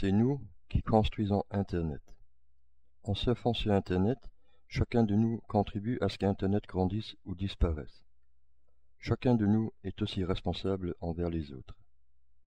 C'est nous qui construisons Internet. En surfant sur Internet, chacun de nous contribue à ce qu'Internet grandisse ou disparaisse. Chacun de nous est aussi responsable envers les autres.